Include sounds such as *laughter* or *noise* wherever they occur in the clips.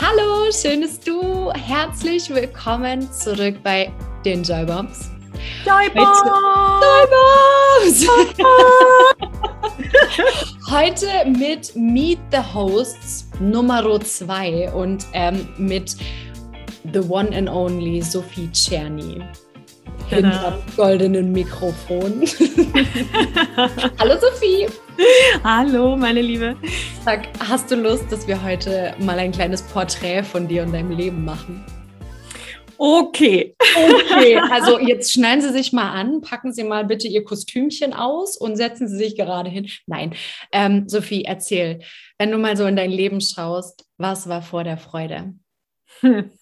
Hallo, schön, dass du herzlich willkommen zurück bei den Joy Bombs. Joy Bombs! Joy Bombs! *laughs* Heute mit Meet the Hosts Nummer 2 und ähm, mit the one and only Sophie Czerny. Hinter goldenen Mikrofon. *laughs* Hallo Sophie. Hallo, meine Liebe. Sag, hast du Lust, dass wir heute mal ein kleines Porträt von dir und deinem Leben machen? Okay. Okay, *laughs* also jetzt schneiden Sie sich mal an, packen Sie mal bitte Ihr Kostümchen aus und setzen Sie sich gerade hin. Nein, ähm, Sophie, erzähl, wenn du mal so in dein Leben schaust, was war vor der Freude? Hm. *laughs*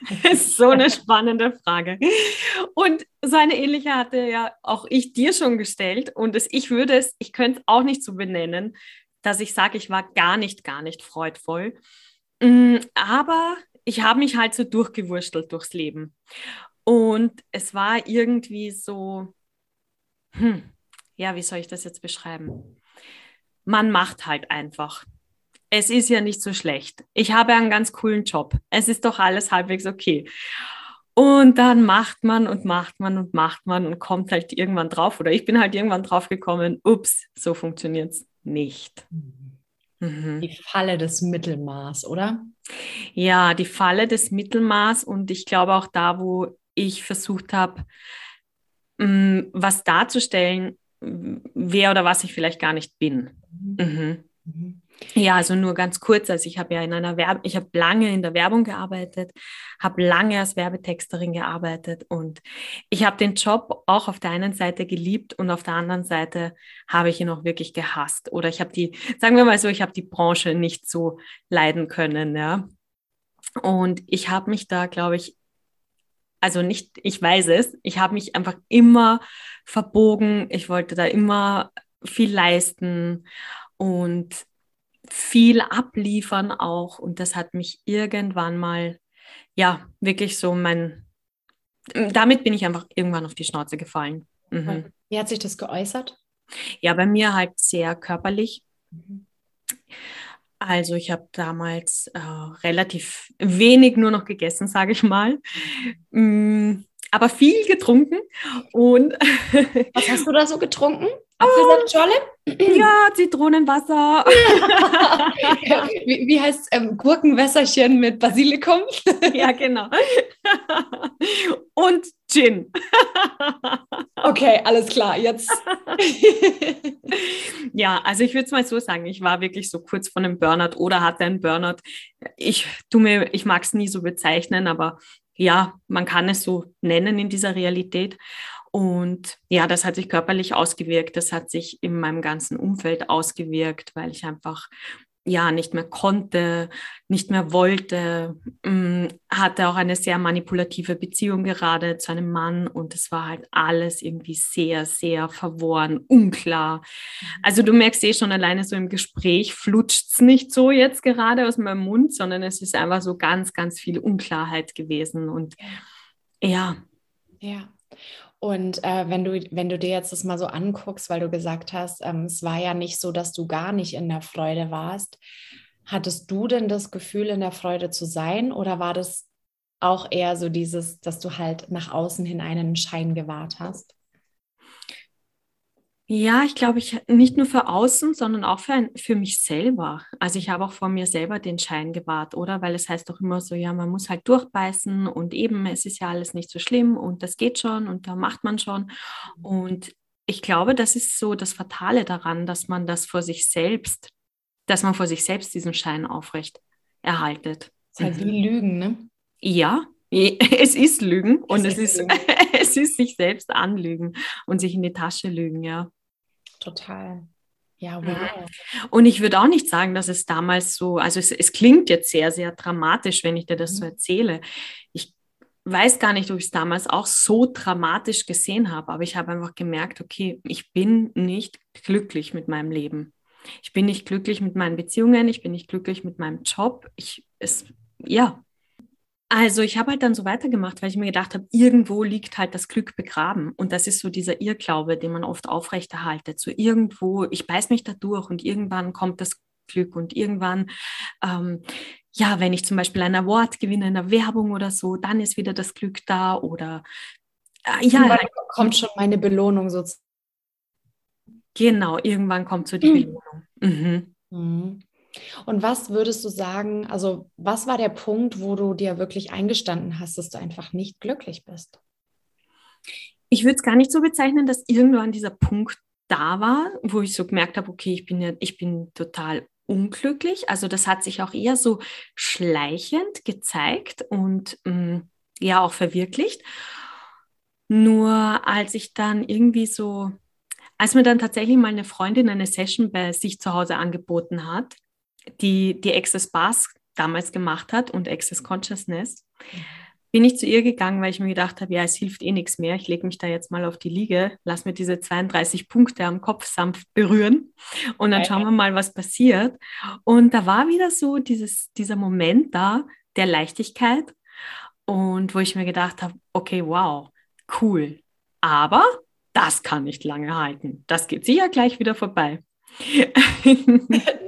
*laughs* ist so eine spannende Frage. Und so eine ähnliche hatte ja auch ich dir schon gestellt. Und es, ich würde es, ich könnte es auch nicht so benennen, dass ich sage, ich war gar nicht, gar nicht freudvoll. Mm, aber ich habe mich halt so durchgewurstelt durchs Leben. Und es war irgendwie so, hm, ja, wie soll ich das jetzt beschreiben? Man macht halt einfach es ist ja nicht so schlecht. Ich habe einen ganz coolen Job. Es ist doch alles halbwegs okay. Und dann macht man und macht man und macht man und kommt halt irgendwann drauf. Oder ich bin halt irgendwann drauf gekommen, ups, so funktioniert es nicht. Mhm. Die Falle des Mittelmaß, oder? Ja, die Falle des Mittelmaß. Und ich glaube auch da, wo ich versucht habe, mm, was darzustellen, wer oder was ich vielleicht gar nicht bin. Mhm. Mhm. Ja, also nur ganz kurz. Also ich habe ja in einer Werbe, ich habe lange in der Werbung gearbeitet, habe lange als Werbetexterin gearbeitet und ich habe den Job auch auf der einen Seite geliebt und auf der anderen Seite habe ich ihn auch wirklich gehasst. Oder ich habe die, sagen wir mal so, ich habe die Branche nicht so leiden können, ja. Und ich habe mich da, glaube ich, also nicht, ich weiß es, ich habe mich einfach immer verbogen. Ich wollte da immer viel leisten und viel abliefern auch. Und das hat mich irgendwann mal, ja, wirklich so mein, damit bin ich einfach irgendwann auf die Schnauze gefallen. Mhm. Wie hat sich das geäußert? Ja, bei mir halt sehr körperlich. Mhm. Also ich habe damals äh, relativ wenig nur noch gegessen, sage ich mal. Mm, aber viel getrunken. Und was hast du da so getrunken? Apfelsaftschorle? Ja, Zitronenwasser. *laughs* wie, wie heißt es? Ähm, Gurkenwässerchen mit Basilikum? ja, genau. Und Gin. okay, alles klar, jetzt. *laughs* ja, also ich würde es mal so sagen, ich war wirklich so kurz vor einem Burnout oder hatte einen Burnout. Ich, ich mag es nie so bezeichnen, aber ja, man kann es so nennen in dieser Realität. Und ja, das hat sich körperlich ausgewirkt, das hat sich in meinem ganzen Umfeld ausgewirkt, weil ich einfach ja nicht mehr konnte, nicht mehr wollte, mm, hatte auch eine sehr manipulative Beziehung gerade zu einem Mann und es war halt alles irgendwie sehr, sehr verworren, unklar. Mhm. Also du merkst eh schon alleine so im Gespräch flutscht es nicht so jetzt gerade aus meinem Mund, sondern es ist einfach so ganz, ganz viel Unklarheit gewesen und ja. Ja. Und äh, wenn, du, wenn du dir jetzt das mal so anguckst, weil du gesagt hast, ähm, es war ja nicht so, dass du gar nicht in der Freude warst, hattest du denn das Gefühl, in der Freude zu sein oder war das auch eher so dieses, dass du halt nach außen hin einen Schein gewahrt hast? Ja, ich glaube, ich nicht nur für außen, sondern auch für, ein, für mich selber. Also ich habe auch vor mir selber den Schein gewahrt, oder? Weil es heißt doch immer so, ja, man muss halt durchbeißen und eben, es ist ja alles nicht so schlimm und das geht schon und da macht man schon. Und ich glaube, das ist so das Fatale daran, dass man das vor sich selbst, dass man vor sich selbst diesen Schein aufrecht erhaltet. Das ist halt wie Lügen, ne? Ja, *laughs* es ist Lügen und es, es ist, *laughs* es ist sich selbst anlügen und sich in die Tasche lügen, ja. Total. Ja, wow. Und ich würde auch nicht sagen, dass es damals so, also es, es klingt jetzt sehr, sehr dramatisch, wenn ich dir das mhm. so erzähle. Ich weiß gar nicht, ob ich es damals auch so dramatisch gesehen habe, aber ich habe einfach gemerkt, okay, ich bin nicht glücklich mit meinem Leben. Ich bin nicht glücklich mit meinen Beziehungen, ich bin nicht glücklich mit meinem Job. Ich, es, ja, Also ich habe halt dann so weitergemacht, weil ich mir gedacht habe, irgendwo liegt halt das Glück begraben. Und das ist so dieser Irrglaube, den man oft aufrechterhaltet. So irgendwo, ich beiß mich da durch und irgendwann kommt das Glück und irgendwann, ähm, ja, wenn ich zum Beispiel ein Award gewinne in der Werbung oder so, dann ist wieder das Glück da oder äh, ja. Halt, kommt schon meine Belohnung sozusagen. Genau, irgendwann kommt so die mhm. Belohnung. Mhm. Mhm. Und was würdest du sagen, also was war der Punkt, wo du dir wirklich eingestanden hast, dass du einfach nicht glücklich bist? Ich würde es gar nicht so bezeichnen, dass irgendwann dieser Punkt da war, wo ich so gemerkt habe, okay, ich bin ja, ich bin total unglücklich. Also das hat sich auch eher so schleichend gezeigt und mh, mm, ja auch verwirklicht. Nur als ich dann irgendwie so, als mir dann tatsächlich mal eine Freundin eine Session bei sich zu Hause angeboten hat, die die Access Bars damals gemacht hat und Access Consciousness, mhm. bin ich zu ihr gegangen, weil ich mir gedacht habe, ja, es hilft eh nichts mehr. Ich lege mich da jetzt mal auf die Liege, lass mir diese 32 Punkte am Kopf sanft berühren und dann schauen wir mal, was passiert. Und da war wieder so dieses, dieser Moment da der Leichtigkeit und wo ich mir gedacht habe, okay, wow, cool. Aber das kann nicht lange halten. Das geht sicher gleich wieder vorbei. *laughs*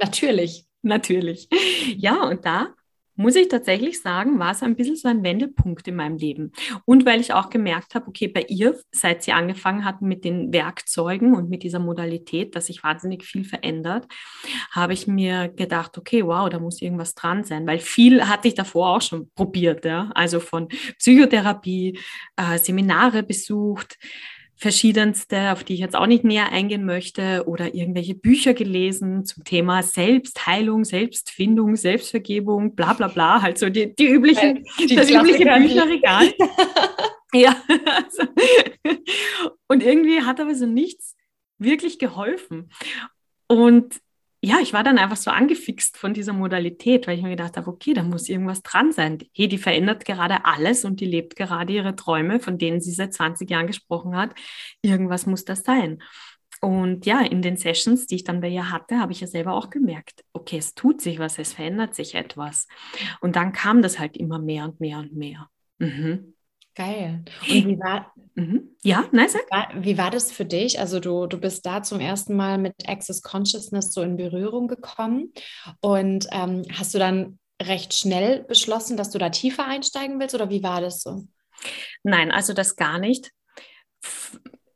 Natürlich. *laughs* Natürlich. Ja, und da muss ich tatsächlich sagen, war es ein bisschen so ein Wendepunkt in meinem Leben. Und weil ich auch gemerkt habe, okay, bei ihr, seit sie angefangen hat mit den Werkzeugen und mit dieser Modalität, dass sich wahnsinnig viel verändert, habe ich mir gedacht, okay, wow, da muss irgendwas dran sein, weil viel hatte ich davor auch schon probiert, ja, also von Psychotherapie, äh, Seminare besucht, verschiedenste, auf die ich jetzt auch nicht näher eingehen möchte, oder irgendwelche Bücher gelesen zum Thema Selbstheilung, Selbstfindung, Selbstvergebung, bla bla bla, halt so die, die üblichen, die das übliche Bücherregal. *laughs* ja. Also, und irgendwie hat aber so nichts wirklich geholfen. Und ja, ich war dann einfach so angefixt von dieser Modalität, weil ich mir gedacht habe, okay, da muss irgendwas dran sein. Hey, die verändert gerade alles und die lebt gerade ihre Träume, von denen sie seit 20 Jahren gesprochen hat. Irgendwas muss das sein. Und ja, in den Sessions, die ich dann bei ihr hatte, habe ich ja selber auch gemerkt, okay, es tut sich was, es verändert sich etwas. Und dann kam das halt immer mehr und mehr und mehr. Mhm. Geil. Und wie war, mhm. ja. Wie war, wie war das für dich? Also du, du bist da zum ersten Mal mit Access Consciousness so in Berührung gekommen und ähm, hast du dann recht schnell beschlossen, dass du da tiefer einsteigen willst oder wie war das so? Nein, also das gar nicht.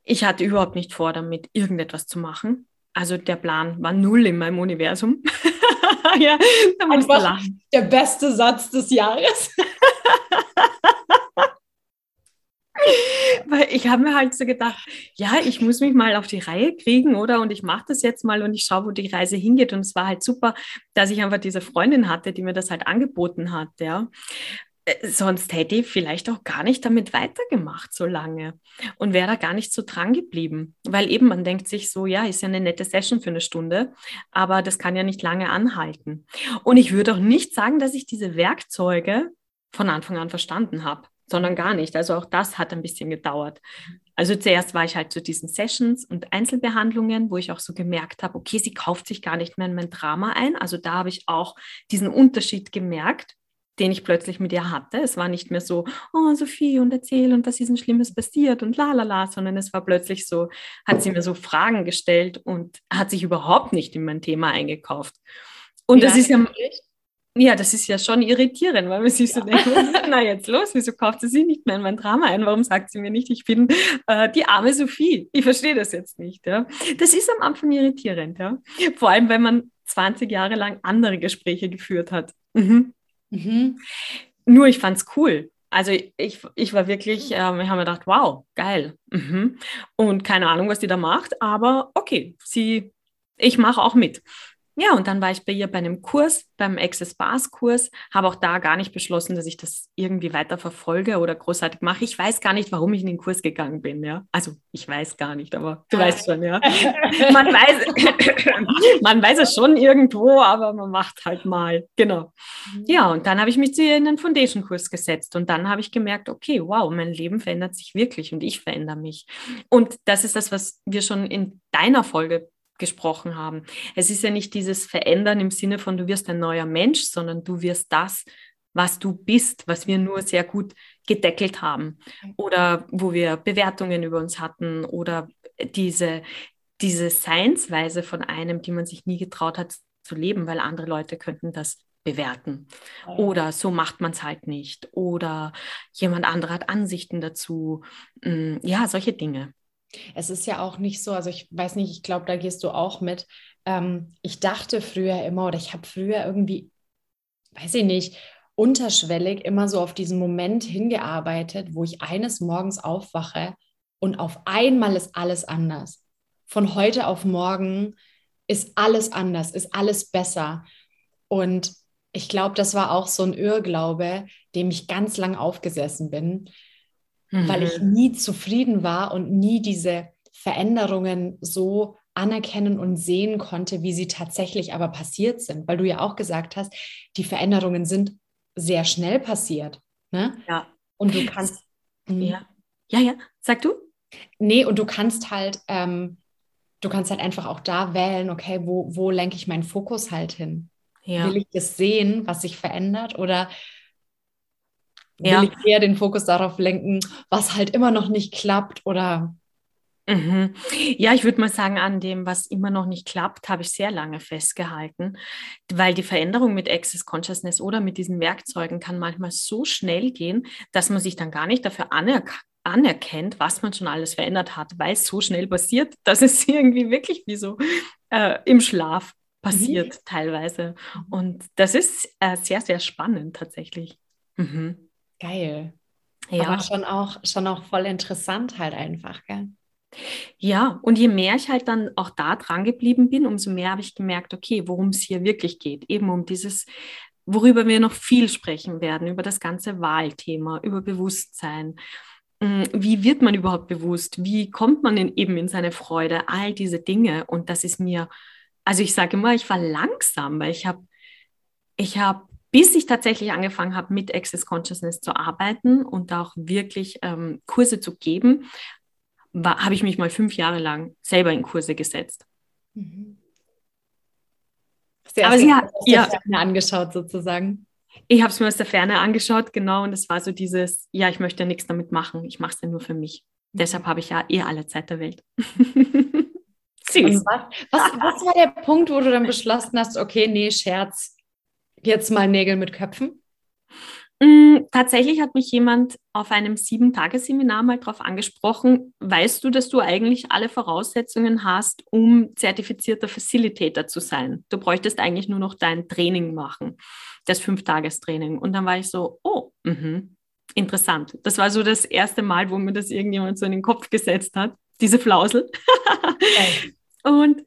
Ich hatte überhaupt nicht vor, damit irgendetwas zu machen. Also der Plan war null in meinem Universum. *laughs* ja, da lachen. Der beste Satz des Jahres. *laughs* Weil ich habe mir halt so gedacht, ja, ich muss mich mal auf die Reihe kriegen, oder? Und ich mache das jetzt mal und ich schaue, wo die Reise hingeht. Und es war halt super, dass ich einfach diese Freundin hatte, die mir das halt angeboten hat, ja. Äh, sonst hätte ich vielleicht auch gar nicht damit weitergemacht so lange und wäre da gar nicht so dran geblieben. Weil eben man denkt sich so, ja, ist ja eine nette Session für eine Stunde, aber das kann ja nicht lange anhalten. Und ich würde auch nicht sagen, dass ich diese Werkzeuge von Anfang an verstanden habe sondern gar nicht. Also auch das hat ein bisschen gedauert. Also zuerst war ich halt zu diesen Sessions und Einzelbehandlungen, wo ich auch so gemerkt habe, okay, sie kauft sich gar nicht mehr in mein Drama ein. Also da habe ich auch diesen Unterschied gemerkt, den ich plötzlich mit ihr hatte. Es war nicht mehr so, oh Sophie und erzähl und was ist denn Schlimmes passiert und la la la, sondern es war plötzlich so, hat sie mir so Fragen gestellt und hat sich überhaupt nicht in mein Thema eingekauft. Und das ist ja, ja, das ist ja schon irritierend, weil man sich ja. so denkt, *laughs* na jetzt los, wieso kauft sie sich nicht mehr in mein Drama ein? Warum sagt sie mir nicht, ich bin äh, die arme Sophie? Ich verstehe das jetzt nicht. Ja? Das ist am Anfang irritierend, ja. Vor allem, wenn man 20 Jahre lang andere Gespräche geführt hat. Mhm. Mhm. Nur ich fand es cool. Also ich, ich war wirklich, ähm, ich habe mir gedacht, wow, geil. Mhm. Und keine Ahnung, was die da macht, aber okay, sie, ich mache auch mit. Ja, und dann war ich bei ihr bei einem Kurs, beim Access Bars Kurs, habe auch da gar nicht beschlossen, dass ich das irgendwie weiter verfolge oder großartig mache. Ich weiß gar nicht, warum ich in den Kurs gegangen bin, ja. Also ich weiß gar nicht, aber du weißt schon, ja. *laughs* Man weiß, *coughs* man weiß es schon irgendwo, aber man macht halt mal. Genau. Mhm. Ja, und dann habe ich mich zu ihr in den Foundation-Kurs gesetzt und dann habe ich gemerkt, okay, wow, mein Leben verändert sich wirklich und ich verändere mich. Und das ist das, was wir schon in deiner Folge gesprochen haben. Es ist ja nicht dieses Verändern im Sinne von, du wirst ein neuer Mensch, sondern du wirst das, was du bist, was wir nur sehr gut gedeckelt haben oder wo wir Bewertungen über uns hatten oder diese, diese Seinsweise von einem, die man sich nie getraut hat zu leben, weil andere Leute könnten das bewerten. Oder so macht man es halt nicht. Oder jemand anderer hat Ansichten dazu. Mm, ja, solche Dinge. Es ist ja auch nicht so, also ich weiß nicht, ich glaube, da gehst du auch mit. Ähm, ich dachte früher immer oder ich habe früher irgendwie, weiß ich nicht, unterschwellig immer so auf diesen Moment hingearbeitet, wo ich eines Morgens aufwache und auf einmal ist alles anders. Von heute auf morgen ist alles anders, ist alles besser. Und ich glaube, das war auch so ein Irrglaube, dem ich ganz lang aufgesessen bin, mhm. weil ich mhm. nie zufrieden war und nie diese Veränderungen so anerkennen und sehen konnte, wie sie tatsächlich aber passiert sind. Weil du ja auch gesagt hast, die Veränderungen sind sehr schnell passiert. Ne? Ja. Und du kannst. Ja. ja, ja, sag du? Nee, und du kannst halt, ähm, du kannst halt einfach auch da wählen, okay, wo, wo lenke ich meinen Fokus halt hin? Ja. Will ich das sehen, was sich verändert? Oder will ja. ich eher den Fokus darauf lenken, was halt immer noch nicht klappt? Oder Mhm. Ja, ich würde mal sagen, an dem, was immer noch nicht klappt, habe ich sehr lange festgehalten, weil die Veränderung mit Access Consciousness oder mit diesen Werkzeugen kann manchmal so schnell gehen, dass man sich dann gar nicht dafür anerk anerkennt, was man schon alles verändert hat, weil es so schnell passiert, *laughs* dass es irgendwie wirklich wie so äh, im Schlaf passiert mhm. teilweise. Und das ist äh, sehr, sehr spannend tatsächlich. Mhm. Geil. Ja. Aber schon auch, schon auch voll interessant halt einfach, gell? Ja, und je mehr ich halt dann auch da dran geblieben bin, umso mehr habe ich gemerkt, okay, worum es hier wirklich geht. Eben um dieses, worüber wir noch viel sprechen werden, über das ganze Wahlthema, über Bewusstsein. Hm, wie wird man überhaupt bewusst? Wie kommt man in, eben in seine Freude? All diese Dinge. Und das ist mir, also ich sage immer, ich war langsam, weil ich habe, ich habe bis ich tatsächlich angefangen habe, mit Access Consciousness zu arbeiten und auch wirklich ähm, Kurse zu geben, habe ich mich mal fünf Jahre lang selber in Kurse gesetzt. Mhm. Aber sie hat ja angeschaut sozusagen. Ich habe es mir aus der Ferne angeschaut, genau, und es war so dieses, ja, ich möchte ja nichts damit machen, ich mache es ja nur für mich. Mhm. Deshalb habe ich ja eh alle Zeit der Welt. *laughs* Süß. Was, was, was war der Punkt, wo du dann beschlossen hast, okay, nee, Scherz, jetzt mal Nägel mit Köpfen? Mm, tatsächlich hat mich jemand auf einem Sieben-Tage-Seminar mal darauf angesprochen, weißt du, dass du eigentlich alle Voraussetzungen hast, um zertifizierter Facilitator zu sein? Du bräuchtest eigentlich nur noch dein Training machen, das Fünf-Tages-Training. Und dann war ich so, oh, mh, interessant. Das war so das erste Mal, wo mir das irgendjemand so in den Kopf gesetzt hat, diese Flausel. *laughs* Und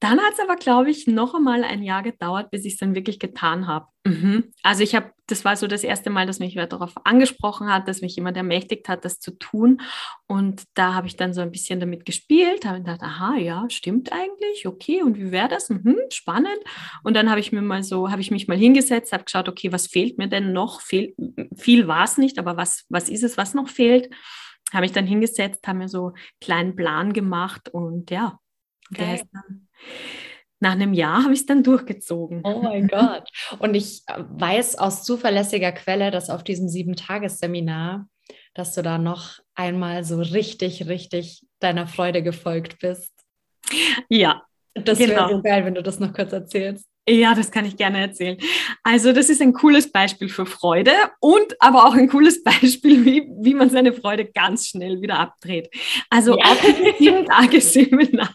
dann hat es aber, glaube ich, noch einmal ein Jahr gedauert, bis ich es dann wirklich getan habe. Mhm. Also ich habe, das war so das erste Mal, dass mich wer darauf angesprochen hat, dass mich jemand ermächtigt hat, das zu tun. Und da habe ich dann so ein bisschen damit gespielt, habe gedacht, aha, ja, stimmt eigentlich, okay, und wie wäre das? Mhm, spannend. Und dann habe ich mir mal so, habe ich mich mal hingesetzt, habe geschaut, okay, was fehlt mir denn noch? Fehl, viel war es nicht, aber was, was ist es, was noch fehlt? Habe ich dann hingesetzt, habe mir so einen kleinen Plan gemacht und ja, der ist dann nach einem Jahr habe ich es dann durchgezogen. Oh mein *laughs* Gott. Und ich äh, weiß aus zuverlässiger Quelle, dass auf diesem Sieben-Tages-Seminar, dass du da noch einmal so richtig, richtig deiner Freude gefolgt bist. Ja. Das genau. wäre so geil, wenn du das noch kurz erzählst. Ja, das kann ich gerne erzählen. Also das ist ein cooles Beispiel für Freude und aber auch ein cooles *laughs* Beispiel, wie, wie man seine Freude ganz schnell wieder abdreht. Also ja. auf dem sieben Tage Seminar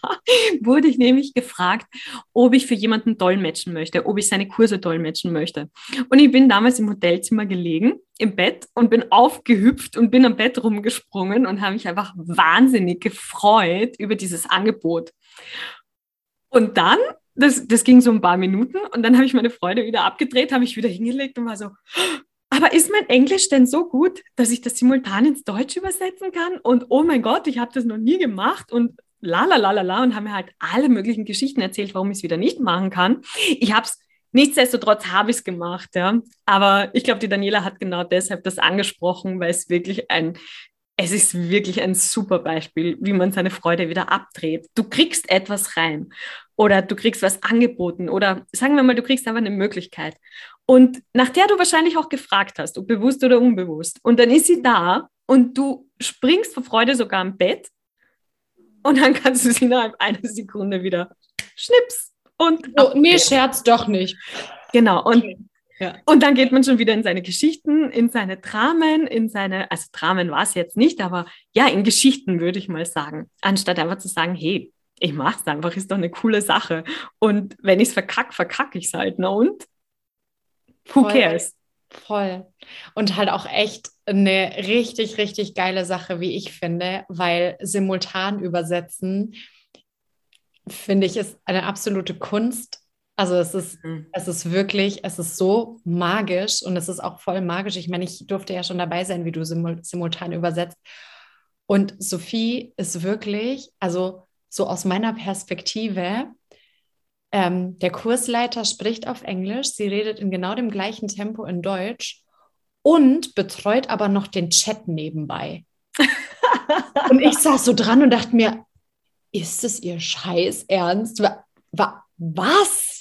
wurde ich nämlich gefragt, ob ich für jemanden dolmetschen möchte, ob ich seine Kurse dolmetschen möchte. Und ich bin damals im Hotelzimmer gelegen, im Bett und bin aufgehüpft und bin am Bett rumgesprungen und habe mich einfach wahnsinnig gefreut über dieses Angebot. Und dann das, das ging so ein paar Minuten und dann habe ich meine Freude wieder abgedreht, habe ich wieder hingelegt und war so, aber ist mein Englisch denn so gut, dass ich das simultan ins Deutsch übersetzen kann? Und oh mein Gott, ich habe das noch nie gemacht und la la la la la und haben mir halt alle möglichen Geschichten erzählt, warum ich es wieder nicht machen kann. Ich habe es Nichtsdestotrotz habe ich es gemacht, ja. Aber ich glaube, die Daniela hat genau deshalb das angesprochen, weil es wirklich ein es ist wirklich ein super Beispiel, wie man seine Freude wieder abdreht. Du kriegst etwas rein oder du kriegst was angeboten oder sagen wir mal, du kriegst einfach eine Möglichkeit und nach der du wahrscheinlich auch gefragt hast, ob bewusst oder unbewusst. Und dann ist sie da und du springst vor Freude sogar am Bett und dann kannst du sie innerhalb einer Sekunde wieder schnips und. Oh, nee, Scherz doch nicht. Genau. Und okay. Ja. Und dann geht man schon wieder in seine Geschichten, in seine Dramen, in seine, also Dramen war es jetzt nicht, aber ja, in Geschichten würde ich mal sagen. Anstatt einfach zu sagen, hey, ich mache es einfach, ist doch eine coole Sache. Und wenn ich es verkacke, verkacke ich es halt. Na und? Who Voll. cares? Voll. Und halt auch echt eine richtig, richtig geile Sache, wie ich finde, weil simultan übersetzen, finde ich, ist eine absolute Kunst also es ist, mhm. es ist wirklich, es ist so magisch und es ist auch voll magisch. Ich meine, ich durfte ja schon dabei sein, wie du simul simultan übersetzt. Und Sophie ist wirklich, also so aus meiner Perspektive, ähm, der Kursleiter spricht auf Englisch, sie redet in genau dem gleichen Tempo in Deutsch und betreut aber noch den Chat nebenbei. *laughs* und ich saß so dran und dachte mir, ist es ihr Scheiß ernst? Was?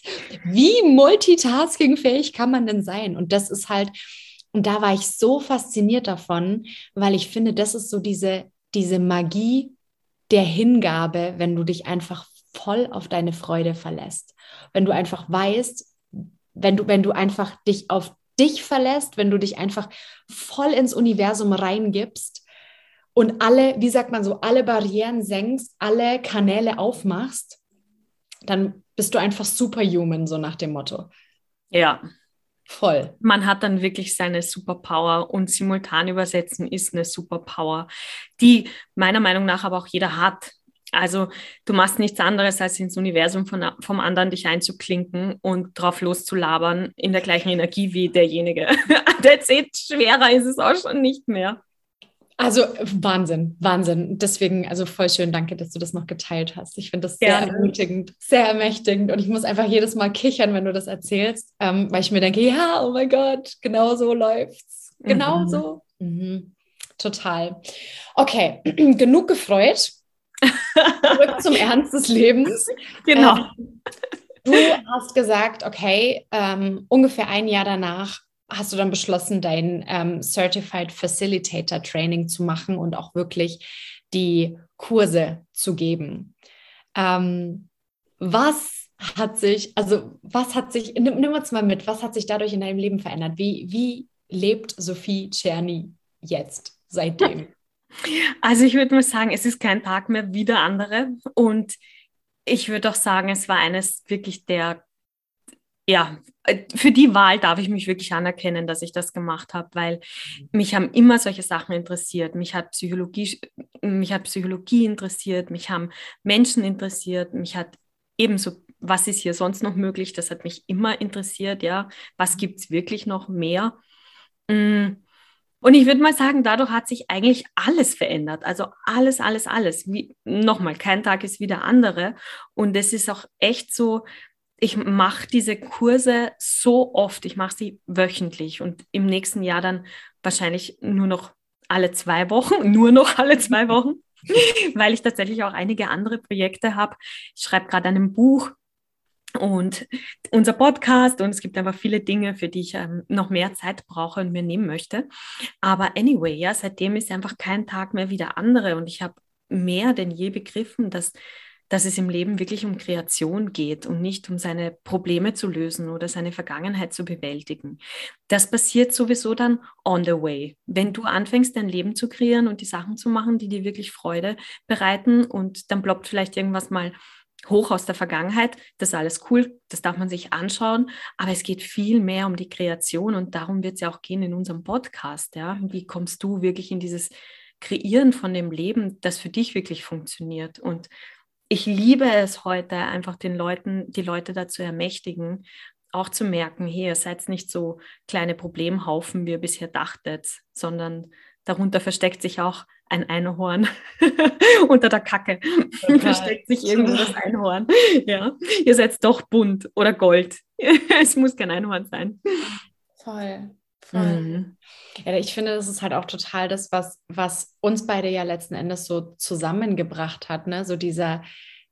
Wie multitaskingfähig kann man denn sein? Und das ist halt, und da war ich so fasziniert davon, weil ich finde, das ist so diese, diese Magie der Hingabe, wenn du dich einfach voll auf deine Freude verlässt. Wenn du einfach weißt, wenn du, wenn du einfach dich auf dich verlässt, wenn du dich einfach voll ins Universum reingibst und alle, wie sagt man so, alle Barrieren senkst, alle Kanäle aufmachst, dann bist du einfach superhuman, so nach dem Motto. Ja. Voll. Man hat dann wirklich seine Superpower und simultan übersetzen ist eine Superpower, die meiner Meinung nach aber auch jeder hat. Also du machst nichts anderes, als ins Universum von, vom anderen dich einzuklinken und drauf loszulabern in der gleichen Energie wie derjenige. *laughs* That's it. Schwerer ist es auch schon nicht mehr. Also Wahnsinn, Wahnsinn. Deswegen, also voll schön, danke, dass du das noch geteilt hast. Ich finde das sehr Gerne. ermutigend, sehr ermächtigend und ich muss einfach jedes Mal kichern, wenn du das erzählst, ähm, weil ich mir denke, ja, oh mein Gott, genau so läuft's. Genau mhm. so. Mhm. Total. Okay, *clears throat* genug gefreut. Zurück *laughs* zum Ernst des Lebens. Genau. Ähm, du hast gesagt, okay, ähm, ungefähr ein Jahr danach hast du dann beschlossen, dein ähm, Certified Facilitator Training zu machen und auch wirklich die Kurse zu geben. Ähm, was hat sich, also was hat sich, nimm, nimm, uns mal mit, was hat sich dadurch in deinem Leben verändert? Wie, wie lebt Sophie Czerny jetzt, seitdem? *laughs* Also ich würde mal sagen, es ist kein Tag mehr wie der andere und ich würde auch sagen, es war eines wirklich der ja, äh, für die Wahl darf ich mich wirklich anerkennen, dass ich das gemacht habe, weil mhm. mich haben immer solche Sachen interessiert. Mich hat Psychologie, mich hat Psychologie interessiert, mich haben Menschen interessiert, mich hat ebenso, was ist hier sonst noch möglich, das hat mich immer interessiert, ja, was gibt es wirklich noch mehr? Mm. Und ich würde mal sagen, dadurch hat sich eigentlich alles verändert. Also alles, alles, alles. Wie, nochmal, kein Tag ist wie der andere. Und es ist auch echt so, ich mache diese Kurse so oft, ich mache sie wöchentlich und im nächsten Jahr dann wahrscheinlich nur noch alle zwei Wochen, *laughs* nur noch alle zwei Wochen, *laughs* weil ich tatsächlich auch einige andere Projekte habe. Ich schreibe gerade einem Buch und unser Podcast und es gibt einfach viele Dinge, für die ich ähm, noch mehr Zeit brauche und mir nehmen möchte. Aber anyway, ja, seitdem ist einfach kein Tag mehr wie der andere und ich habe mehr denn je begriffen, dass dass es im Leben wirklich um Kreation geht und nicht um seine Probleme zu lösen oder seine Vergangenheit zu bewältigen. Das passiert sowieso dann on the way. Wenn du anfängst, dein Leben zu kreieren und die Sachen zu machen, die dir wirklich Freude bereiten und dann ploppt vielleicht irgendwas mal hoch aus der Vergangenheit. Das ist alles cool, das darf man sich anschauen, aber es geht viel mehr um die Kreation und darum wird es ja auch gehen in unserem Podcast. Ja? Wie kommst du wirklich in dieses Kreieren von dem Leben, das für dich wirklich funktioniert? Und ich liebe es heute, einfach den Leuten, die Leute dazu ermächtigen, auch zu merken, hey, ihr seid nicht so kleine Problemhaufen, wie ihr bisher dachtet, sondern darunter versteckt sich auch ein Einhorn *laughs* unter der Kacke. *laughs* versteckt sich irgendwo das Einhorn. Ja, ihr seid doch bunt oder Gold. *laughs* es muss kein Einhorn sein. Voll, Mhm. Ja, ich finde, das ist halt auch total das, was, was uns beide ja letzten Endes so zusammengebracht hat, ne? So dieser,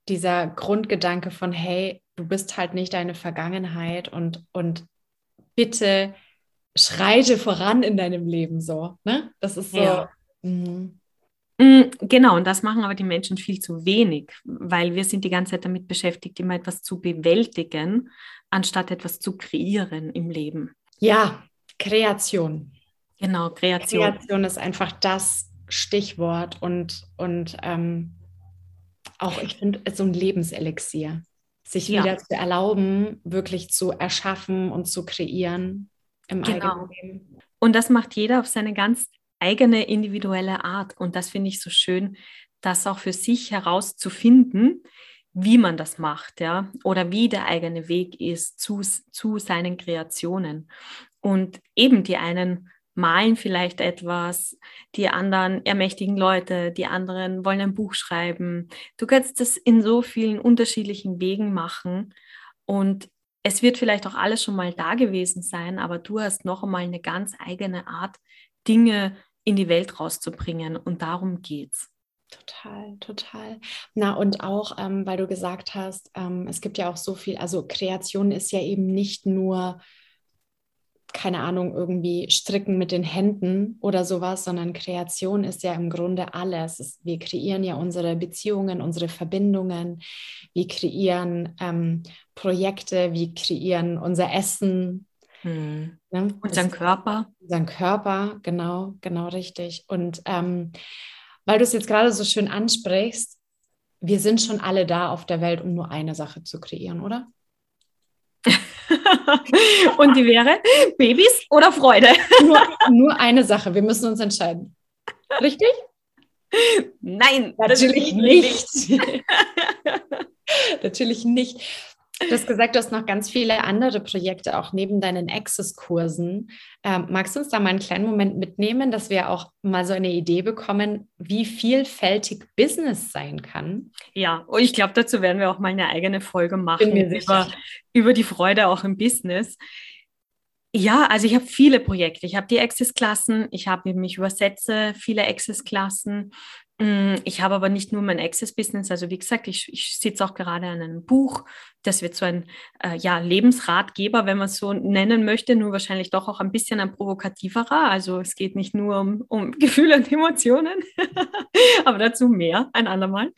dieser Grundgedanke von, hey, du bist halt nicht deine Vergangenheit und, und bitte schreite voran in deinem Leben so. Ne? Das ist so. Ja. Mhm. Mm, genau, und das machen aber die Menschen viel zu wenig, weil wir sind die ganze Zeit damit beschäftigt, immer etwas zu bewältigen, anstatt etwas zu kreieren im Leben. Ja, Kreation. Genau, Kreation. Kreation ist einfach das Stichwort und, und ähm, auch, ich finde, so ein Lebenselixier. Sich ja. wieder zu erlauben, wirklich zu erschaffen und zu kreieren im genau. eigenen Leben. Und das macht jeder auf seine ganz eigene individuelle Art. Und das finde ich so schön, das auch für sich herauszufinden, wie man das macht, ja, oder wie der eigene Weg ist zu, zu seinen Kreationen. Und eben die einen malen vielleicht etwas, die anderen ermächtigen Leute, die anderen wollen ein Buch schreiben. Du kannst das in so vielen unterschiedlichen Wegen machen und es wird vielleicht auch alles schon mal da gewesen sein, aber du hast noch einmal eine ganz eigene Art, Dinge in die Welt rauszubringen. Und darum geht's. Total, total. Na, und auch, ähm, weil du gesagt hast, ähm, es gibt ja auch so viel, also Kreation ist ja eben nicht nur, keine Ahnung, irgendwie stricken mit den Händen oder sowas, sondern Kreation ist ja im Grunde alles. Es, wir kreieren ja unsere Beziehungen, unsere Verbindungen, wir kreieren ähm, Projekte, wir kreieren unser Essen, hm. Ne? Unseren Körper. Unseren Körper, genau, genau richtig. Und ähm, weil du es jetzt gerade so schön ansprichst, wir sind schon alle da auf der Welt, um nur eine Sache zu kreieren, oder? *laughs* *laughs* Und die wäre Babys oder Freude? *laughs* nur, nur eine Sache, wir müssen uns entscheiden. Richtig? Nein, *laughs* natürlich nicht. nicht. natürlich nicht. Du hast gesagt, du hast noch ganz viele andere Projekte, auch neben deinen Access-Kursen. Ähm, magst du uns da mal einen kleinen Moment mitnehmen, dass wir auch mal so eine Idee bekommen, wie vielfältig Business sein kann? Ja, und ich glaube, dazu werden wir auch mal eine eigene Folge machen über, über die Freude auch im Business. Ja, also ich habe viele Projekte. Ich habe die Access-Klassen, ich habe mich übersetze, viele Access-Klassen. Mm, ich habe aber nicht nur mein Access-Business, also wie gesagt, ich, ich sitze auch gerade an einem Buch, das wird so ein äh, ja, Lebensratgeber, wenn man es so nennen möchte, nur wahrscheinlich doch auch ein bisschen ein provokativerer. Also es geht nicht nur um, um *laughs* Gefühle und Emotionen, *laughs* aber dazu mehr ein andermal.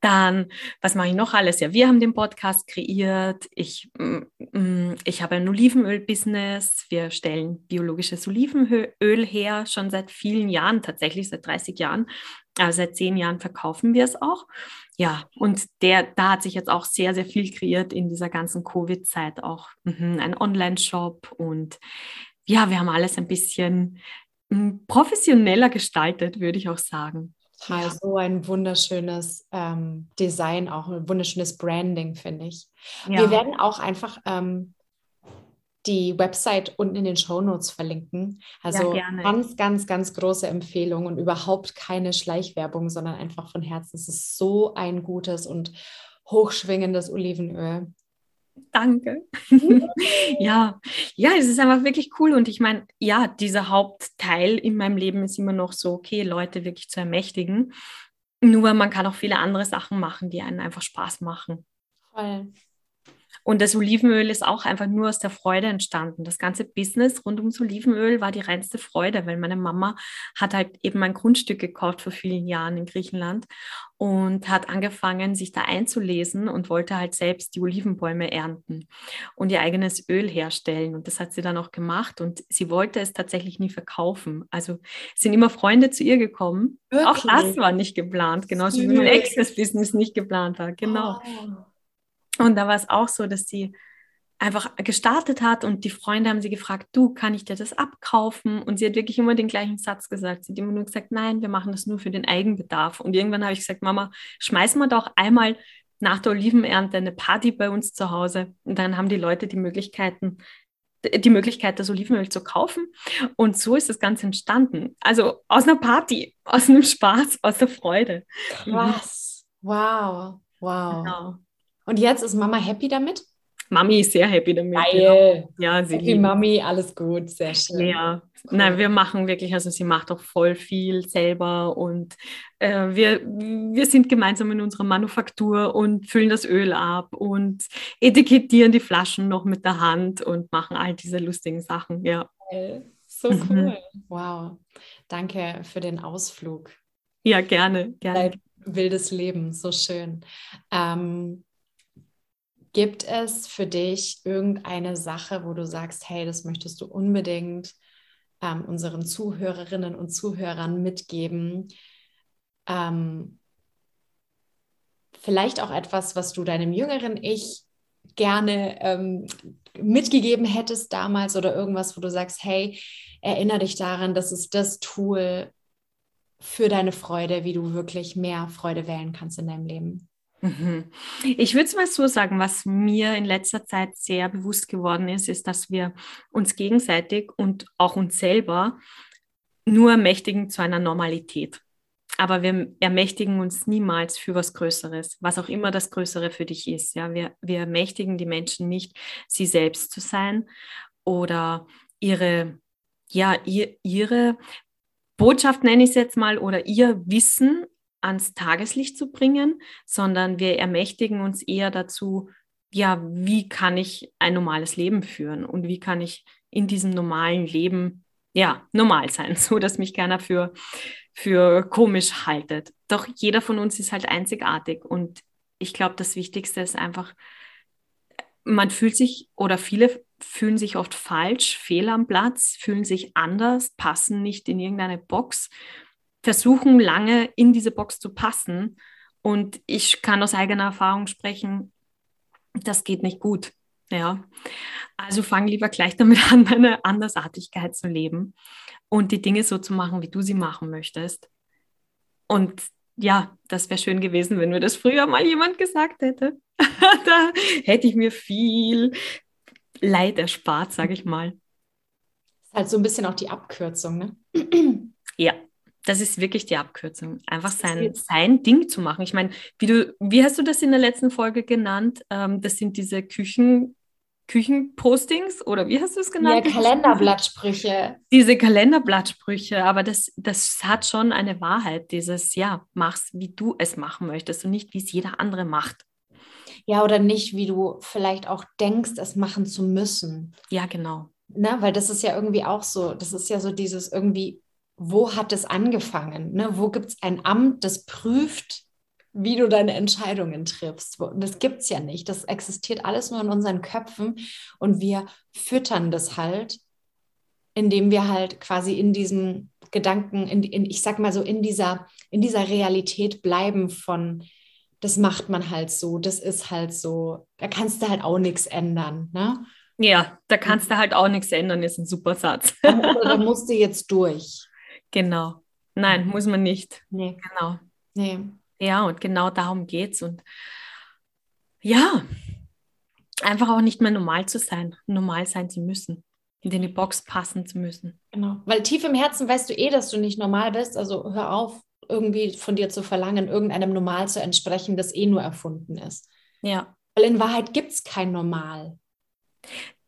Dann, was mache ich noch alles? Ja, wir haben den Podcast kreiert. Ich, mm, mm, ich habe ein Olivenöl-Business. Wir stellen biologisches Olivenöl her, schon seit vielen Jahren, tatsächlich seit 30 Jahren. Also seit zehn Jahren verkaufen wir es auch. Ja, und der, da hat sich jetzt auch sehr, sehr viel kreiert in dieser ganzen Covid-Zeit auch. Mhm, ein Online-Shop und ja, wir haben alles ein bisschen hm, professioneller gestaltet, würde ich auch sagen. Ja. So ein wunderschönes ähm, Design, auch ein wunderschönes Branding, finde ich. Ja. Wir werden auch einfach ähm, die Website unten in den Show Notes verlinken. Also ja, ganz, ganz, ganz große Empfehlung und überhaupt keine Schleichwerbung, sondern einfach von Herzen. Es ist so ein gutes und hochschwingendes Olivenöl. Danke. *laughs* ja, ja, es ist einfach wirklich cool. Und ich meine, ja, dieser Hauptteil in meinem Leben ist immer noch so, okay, Leute wirklich zu ermächtigen. Nur man kann auch viele andere Sachen machen, die einen einfach Spaß machen. Voll. Und das Olivenöl ist auch einfach nur aus der Freude entstanden. Das ganze Business rund ums Olivenöl war die reinste Freude, weil meine Mama hat halt eben ein Grundstück gekauft vor vielen Jahren in Griechenland und hat angefangen, sich da einzulesen und wollte halt selbst die Olivenbäume ernten und ihr eigenes Öl herstellen. Und das hat sie dann auch gemacht und sie wollte es tatsächlich nie verkaufen. Also sind immer Freunde zu ihr gekommen. Wirklich? Auch das war nicht geplant, genauso wie mein Access-Business nicht geplant war. Genau. Oh. Und da war es auch so, dass sie einfach gestartet hat und die Freunde haben sie gefragt, du, kann ich dir das abkaufen? Und sie hat wirklich immer den gleichen Satz gesagt. Sie hat immer nur gesagt, nein, wir machen das nur für den Eigenbedarf. Und irgendwann habe ich gesagt, Mama, schmeißen wir doch einmal nach der Olivenernte eine Party bei uns zu Hause. Und dann haben die Leute die Möglichkeiten, die Möglichkeit, das Olivenöl zu kaufen. Und so ist das Ganze entstanden. Also aus einer Party, aus einem Spaß, aus der Freude. Krass. Wow. Wow. Genau. Und jetzt ist Mama happy damit? Mami ist sehr happy damit. Geil. Ja, sie Happy liebt Mami, alles gut, sehr schön. Ja, Cool. nein, wir machen wirklich, also sie macht auch voll viel selber und äh, wir, wir sind gemeinsam in unserer Manufaktur und füllen das Öl ab und etikettieren die Flaschen noch mit der Hand und machen all diese lustigen Sachen, ja. So Mhm. cool. Wow. Danke für den Ausflug. Ja, gerne, gerne. Dein wildes Leben, so schön. Ähm, gibt es für dich irgendeine Sache, wo du sagst, hey, das möchtest du unbedingt ähm, unseren Zuhörerinnen und Zuhörern mitgeben? Ähm, vielleicht auch etwas, was du deinem jüngeren Ich gerne ähm, mitgegeben hättest damals oder irgendwas, wo du sagst, hey, erinnere dich daran, das ist das Tool für deine Freude, wie du wirklich mehr Freude wählen kannst in deinem Leben. Ich würde es mal so sagen, was mir in letzter Zeit sehr bewusst geworden ist, ist, dass wir uns gegenseitig und auch uns selber nur ermächtigen zu einer Normalität. Aber wir ermächtigen uns niemals für was Größeres, was auch immer das Größere für dich ist. Ja, wir, wir ermächtigen die Menschen nicht, sie selbst zu sein oder ihre, ja, ihr, ihre Botschaft nenne ich es jetzt mal oder ihr Wissen ans Tageslicht zu bringen, sondern wir ermächtigen uns eher dazu, ja, wie kann ich ein normales Leben führen und wie kann ich in diesem normalen Leben, ja, normal sein, *laughs* so dass mich keiner für, für komisch haltet. Doch jeder von uns ist halt einzigartig und ich glaube, das Wichtigste ist einfach, man fühlt sich oder viele fühlen sich oft falsch, fehl am Platz, fühlen sich anders, passen nicht in irgendeine Box versuchen lange in diese Box zu passen. Und ich kann aus eigener Erfahrung sprechen, das geht nicht gut. Ja, also fang lieber gleich damit an, deine Andersartigkeit zu leben und die Dinge so zu machen, wie du sie machen möchtest. Und ja, das wäre schön gewesen, wenn mir das früher mal jemand gesagt hätte. *laughs* da hätte ich mir viel Leid erspart, sage ich mal. Ist halt so ein bisschen auch die Abkürzung, ne? Das ist wirklich die Abkürzung. Einfach sein, sein Ding zu machen. Ich meine, wie du, wie hast du das in der letzten Folge genannt? Ähm, das sind diese Küchen, Küchenpostings oder wie hast du es genannt? Ja, Kalenderblattsprüche. Diese Kalenderblattsprüche, aber das, das hat schon eine Wahrheit, dieses, ja, mach's, wie du es machen möchtest und nicht, wie es jeder andere macht. Ja, oder nicht, wie du vielleicht auch denkst, es machen zu müssen. Ja, genau. Ne? Weil das ist ja irgendwie auch so, das ist ja so dieses irgendwie, wo hat es angefangen? Ne? Wo gibt es ein Amt, das prüft, wie du deine Entscheidungen triffst? Das gibt es ja nicht. Das existiert alles nur in unseren Köpfen und wir füttern das halt, indem wir halt quasi in diesen Gedanken, in, in, ich sag mal so, in dieser, in dieser Realität bleiben von, das macht man halt so, das ist halt so, da kannst du halt auch nichts ändern. Ne? Ja, da kannst du halt auch nichts ändern, ist ein super Satz. Oder da musst du jetzt durch. Genau. Nein, muss man nicht. Nee. Genau. Nee. Ja, und genau darum geht's. Und ja, einfach auch nicht mehr normal zu sein, normal sein zu müssen, in die Box passen zu müssen. Genau. Weil tief im Herzen weißt du eh, dass du nicht normal bist. Also hör auf, irgendwie von dir zu verlangen, irgendeinem Normal zu entsprechen, das eh nur erfunden ist. Ja. Weil in Wahrheit gibt es kein Normal.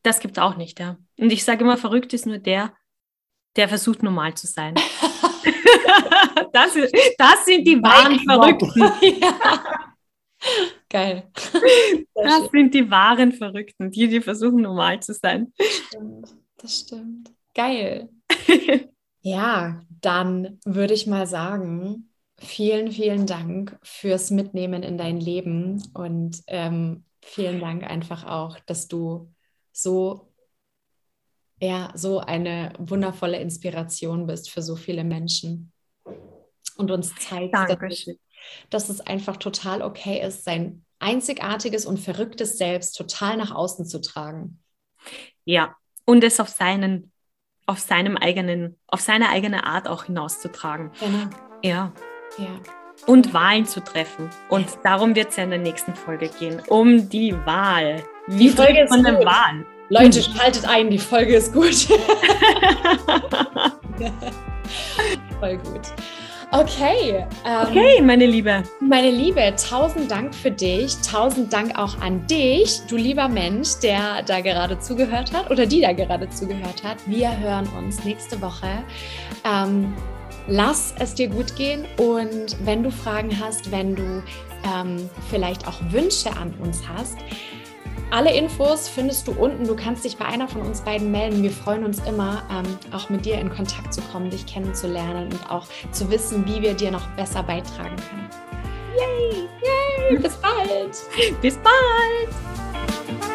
Das gibt es auch nicht, ja. Und ich sage immer, verrückt ist nur der, der versucht, normal zu sein. *laughs* das, das, sind die wahren Verrückten. *laughs* ja. Geil. Das sind die wahren Verrückten, die, die versuchen, normal zu sein. Das stimmt. Das stimmt. Geil. *laughs* ja, dann würde ich mal sagen, vielen, vielen Dank fürs Mitnehmen in dein Leben und ähm, vielen Dank einfach auch, dass du so ja, so eine wundervolle Inspiration bist für so viele Menschen und uns zeigst, dass, dass, es einfach total okay ist, sein einzigartiges und verrücktes Selbst total nach außen zu tragen. Ja, und es auf seinen, auf seinem eigenen, auf seine eigene Art auch hinauszutragen. Genau. Ja. Ja. Und Wahlen zu treffen. Und ja. darum wird es ja in der nächsten Folge gehen. Um die Wahl. Wie die Folge von der Wahl. Leute, schaltet ein, die Folge ist gut. *laughs* Voll gut. Okay. Ähm, okay, meine Liebe. Meine Liebe, tausend Dank für dich. Tausend Dank auch an dich, du lieber Mensch, der da gerade zugehört hat oder die da gerade zugehört hat. Wir hören uns nächste Woche. Ähm, lass es dir gut gehen und wenn du Fragen hast, wenn du ähm, vielleicht auch Wünsche an uns hast, alle Infos findest du unten. Du kannst dich bei einer von uns beiden melden. Wir freuen uns immer, ähm, auch mit dir in Kontakt zu kommen, dich kennenzulernen und auch zu wissen, wie wir dir noch besser beitragen können. Yay! Yay! Bis bald! Bis bald!